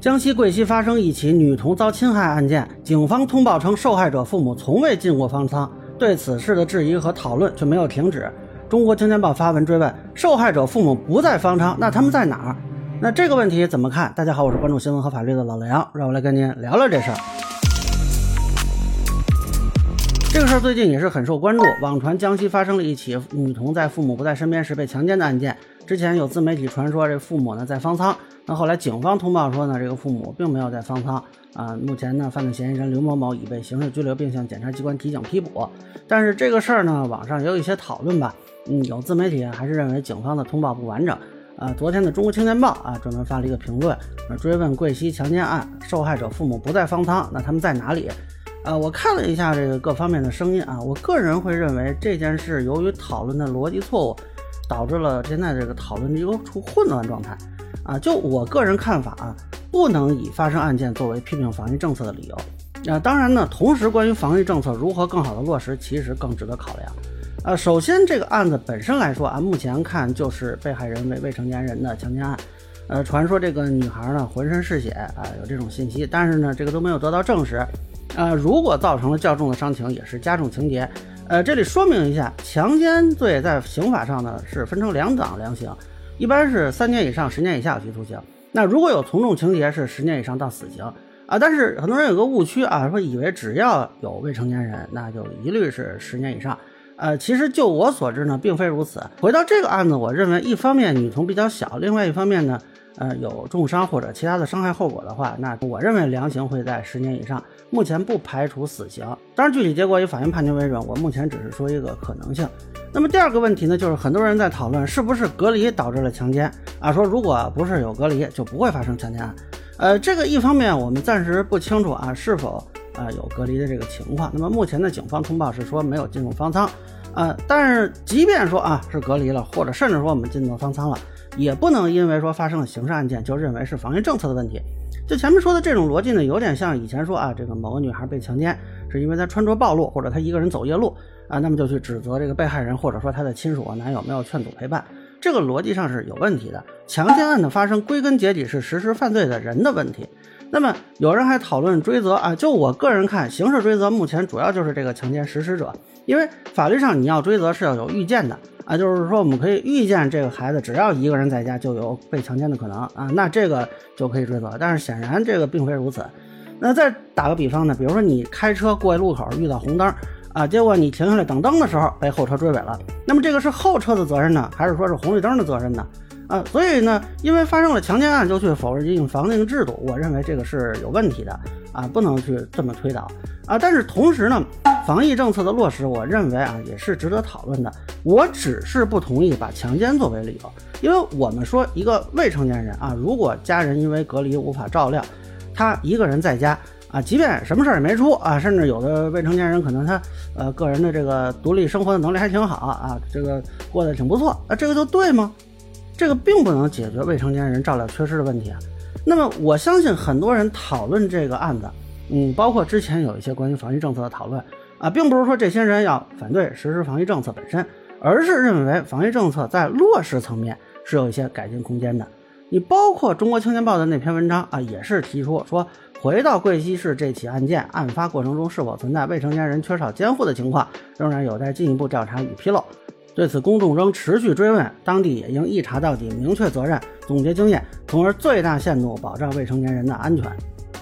江西贵溪发生一起女童遭侵害案件，警方通报称受害者父母从未进过方舱，对此事的质疑和讨论却没有停止。中国青年报发文追问：受害者父母不在方舱，那他们在哪儿？那这个问题怎么看？大家好，我是关注新闻和法律的老梁，让我来跟您聊聊这事儿。这个事儿最近也是很受关注，网传江西发生了一起女童在父母不在身边时被强奸的案件。之前有自媒体传说这父母呢在方舱。那后来警方通报说呢，这个父母并没有在方舱啊。目前呢，犯罪嫌疑人刘某某已被刑事拘留，并向检察机关提请批捕。但是这个事儿呢，网上也有一些讨论吧。嗯，有自媒体还是认为警方的通报不完整。啊，昨天的《中国青年报》啊，专门发了一个评论，追问贵溪强奸案受害者父母不在方舱，那他们在哪里？啊，我看了一下这个各方面的声音啊，我个人会认为这件事由于讨论的逻辑错误，导致了现在这个讨论的一个处混乱状态。啊，就我个人看法啊，不能以发生案件作为批评防疫政策的理由。啊，当然呢，同时关于防疫政策如何更好的落实，其实更值得考量。啊，首先这个案子本身来说啊，目前看就是被害人为未成年人的强奸案。呃，传说这个女孩呢浑身是血啊，有这种信息，但是呢这个都没有得到证实。啊，如果造成了较重的伤情，也是加重情节。呃，这里说明一下，强奸罪在刑法上呢是分成两档量刑。一般是三年以上十年以下有期徒刑。那如果有从重情节，是十年以上到死刑啊。但是很多人有个误区啊，说以为只要有未成年人，那就一律是十年以上。呃，其实就我所知呢，并非如此。回到这个案子，我认为一方面女童比较小，另外一方面呢，呃，有重伤或者其他的伤害后果的话，那我认为量刑会在十年以上。目前不排除死刑，当然具体结果以法院判决为准。我目前只是说一个可能性。那么第二个问题呢，就是很多人在讨论是不是隔离导致了强奸啊？说如果不是有隔离，就不会发生强奸案。呃，这个一方面我们暂时不清楚啊，是否啊有隔离的这个情况。那么目前的警方通报是说没有进入方舱，呃，但是即便说啊是隔离了，或者甚至说我们进入方舱了，也不能因为说发生了刑事案件就认为是防疫政策的问题。就前面说的这种逻辑呢，有点像以前说啊，这个某个女孩被强奸，是因为她穿着暴露，或者她一个人走夜路啊，那么就去指责这个被害人，或者说她的亲属啊、男友没有劝阻陪伴，这个逻辑上是有问题的。强奸案的发生，归根结底是实施犯罪的人的问题。那么有人还讨论追责啊，就我个人看，刑事追责目前主要就是这个强奸实施者，因为法律上你要追责是要有预见的。啊，就是说我们可以预见这个孩子只要一个人在家就有被强奸的可能啊，那这个就可以追责。但是显然这个并非如此。那再打个比方呢，比如说你开车过路口遇到红灯啊，结果你停下来等灯的时候被后车追尾了，那么这个是后车的责任呢，还是说是红绿灯的责任呢？啊，所以呢，因为发生了强奸案就去否认防定制度，我认为这个是有问题的啊，不能去这么推导啊。但是同时呢，防疫政策的落实，我认为啊也是值得讨论的。我只是不同意把强奸作为理由，因为我们说一个未成年人啊，如果家人因为隔离无法照料，他一个人在家啊，即便什么事儿也没出啊，甚至有的未成年人可能他呃个人的这个独立生活的能力还挺好啊，这个过得挺不错啊，这个就对吗？这个并不能解决未成年人照料缺失的问题啊。那么我相信很多人讨论这个案子，嗯，包括之前有一些关于防疫政策的讨论啊，并不是说这些人要反对实施防疫政策本身，而是认为防疫政策在落实层面是有一些改进空间的。你包括《中国青年报》的那篇文章啊，也是提出说，回到贵溪市这起案件，案发过程中是否存在未成年人缺少监护的情况，仍然有待进一步调查与披露。对此，公众仍持续追问，当地也应一查到底，明确责任，总结经验，从而最大限度保障未成年人的安全。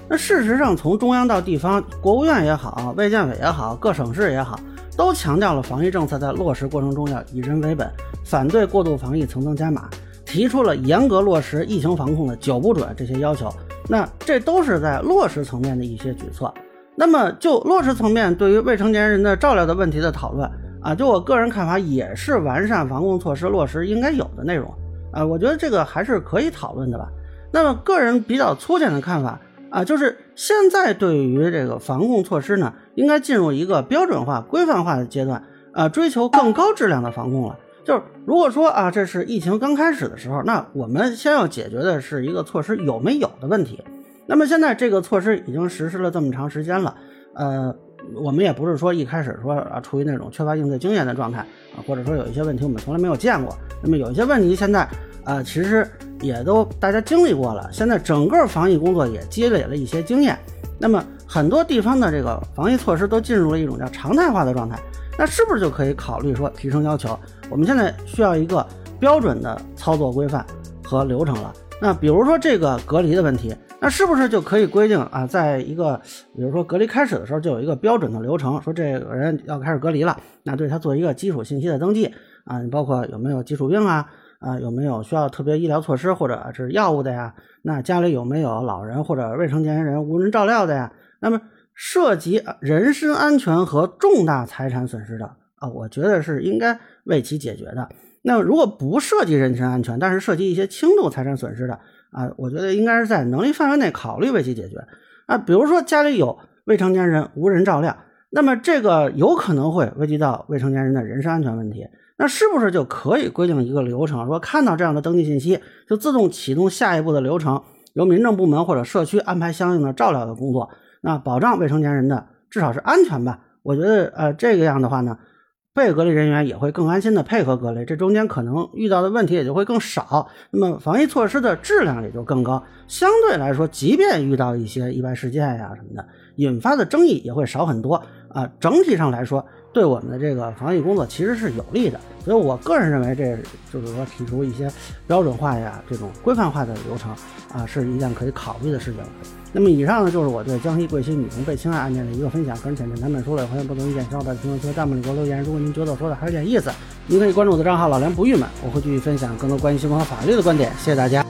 那事实上，从中央到地方，国务院也好，卫健委也好，各省市也好，都强调了防疫政策在落实过程中要以人为本，反对过度防疫层层加码，提出了严格落实疫情防控的九不准这些要求。那这都是在落实层面的一些举措。那么就落实层面，对于未成年人的照料的问题的讨论。啊，就我个人看法，也是完善防控措施落实应该有的内容。啊，我觉得这个还是可以讨论的吧。那么，个人比较粗浅的看法啊，就是现在对于这个防控措施呢，应该进入一个标准化、规范化的阶段，啊，追求更高质量的防控了。就是如果说啊，这是疫情刚开始的时候，那我们先要解决的是一个措施有没有的问题。那么现在这个措施已经实施了这么长时间了，呃。我们也不是说一开始说啊，处于那种缺乏应对经验的状态啊，或者说有一些问题我们从来没有见过。那么有一些问题现在啊，其实也都大家经历过了，现在整个防疫工作也积累了一些经验。那么很多地方的这个防疫措施都进入了一种叫常态化的状态，那是不是就可以考虑说提升要求？我们现在需要一个标准的操作规范和流程了。那比如说这个隔离的问题，那是不是就可以规定啊，在一个比如说隔离开始的时候就有一个标准的流程，说这个人要开始隔离了，那对他做一个基础信息的登记啊，你包括有没有基础病啊？啊，有没有需要特别医疗措施或者是药物的呀？那家里有没有老人或者未成年人无人照料的呀？那么涉及人身安全和重大财产损失的啊，我觉得是应该为其解决的。那如果不涉及人身安全，但是涉及一些轻度财产损失的啊，我觉得应该是在能力范围内考虑为其解决啊。比如说家里有未成年人无人照料，那么这个有可能会危及到未成年人的人身安全问题。那是不是就可以规定一个流程，说看到这样的登记信息，就自动启动下一步的流程，由民政部门或者社区安排相应的照料的工作，那保障未成年人的至少是安全吧？我觉得，呃，这个样的话呢，被隔离人员也会更安心的配合隔离，这中间可能遇到的问题也就会更少，那么防疫措施的质量也就更高。相对来说，即便遇到一些意外事件呀什么的，引发的争议也会少很多啊。整体上来说。对我们的这个防疫工作其实是有利的，所以我个人认为，这就是说提出一些标准化呀、这种规范化的流程啊，是一件可以考虑的事情。那么以上呢，就是我对江西贵溪女童被侵害案件的一个分享。个人浅见难免说了，欢迎不同意见，希望在评论区、弹幕里给我留言。如果您觉得我说的还有点意思，您可以关注我的账号“老梁不郁闷”，我会继续分享更多关于新闻和法律的观点。谢谢大家。